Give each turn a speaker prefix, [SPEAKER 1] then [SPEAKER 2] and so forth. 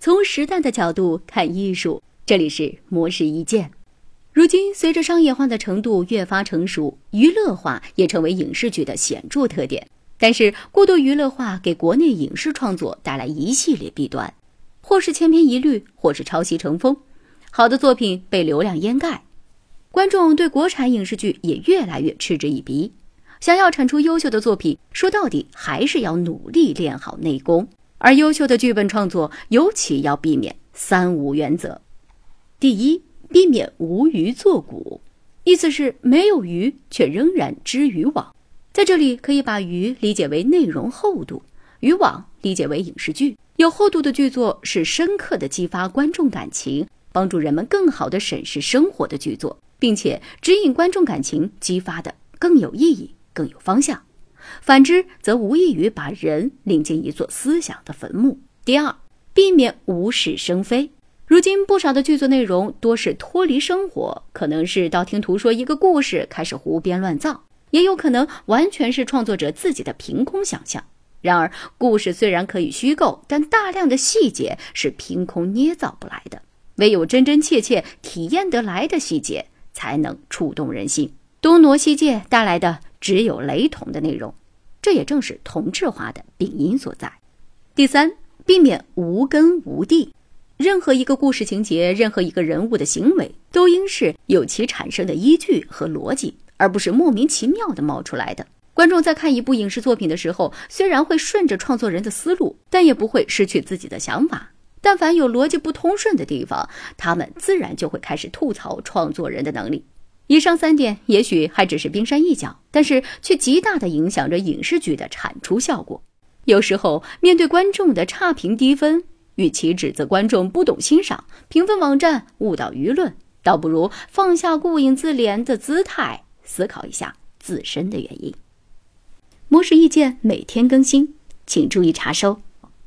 [SPEAKER 1] 从时代的角度看艺术，这里是模式一见。如今，随着商业化的程度越发成熟，娱乐化也成为影视剧的显著特点。但是，过度娱乐化给国内影视创作带来一系列弊端，或是千篇一律，或是抄袭成风，好的作品被流量掩盖，观众对国产影视剧也越来越嗤之以鼻。想要产出优秀的作品，说到底还是要努力练好内功。而优秀的剧本创作尤其要避免“三无”原则：第一，避免无鱼作古，意思是没有鱼却仍然织渔网。在这里可以把鱼理解为内容厚度，渔网理解为影视剧。有厚度的剧作是深刻的激发观众感情，帮助人们更好的审视生活的剧作，并且指引观众感情激发的更有意义、更有方向。反之，则无异于把人领进一座思想的坟墓。第二，避免无事生非。如今不少的剧作内容多是脱离生活，可能是道听途说一个故事，开始胡编乱造，也有可能完全是创作者自己的凭空想象。然而，故事虽然可以虚构，但大量的细节是凭空捏造不来的。唯有真真切切体验得来的细节，才能触动人心。东挪西借带来的。只有雷同的内容，这也正是同质化的病因所在。第三，避免无根无蒂。任何一个故事情节，任何一个人物的行为，都应是有其产生的依据和逻辑，而不是莫名其妙的冒出来的。观众在看一部影视作品的时候，虽然会顺着创作人的思路，但也不会失去自己的想法。但凡有逻辑不通顺的地方，他们自然就会开始吐槽创作人的能力。以上三点也许还只是冰山一角，但是却极大的影响着影视剧的产出效果。有时候面对观众的差评低分，与其指责观众不懂欣赏、评分网站误导舆论，倒不如放下顾影自怜的姿态，思考一下自身的原因。模式意见每天更新，请注意查收。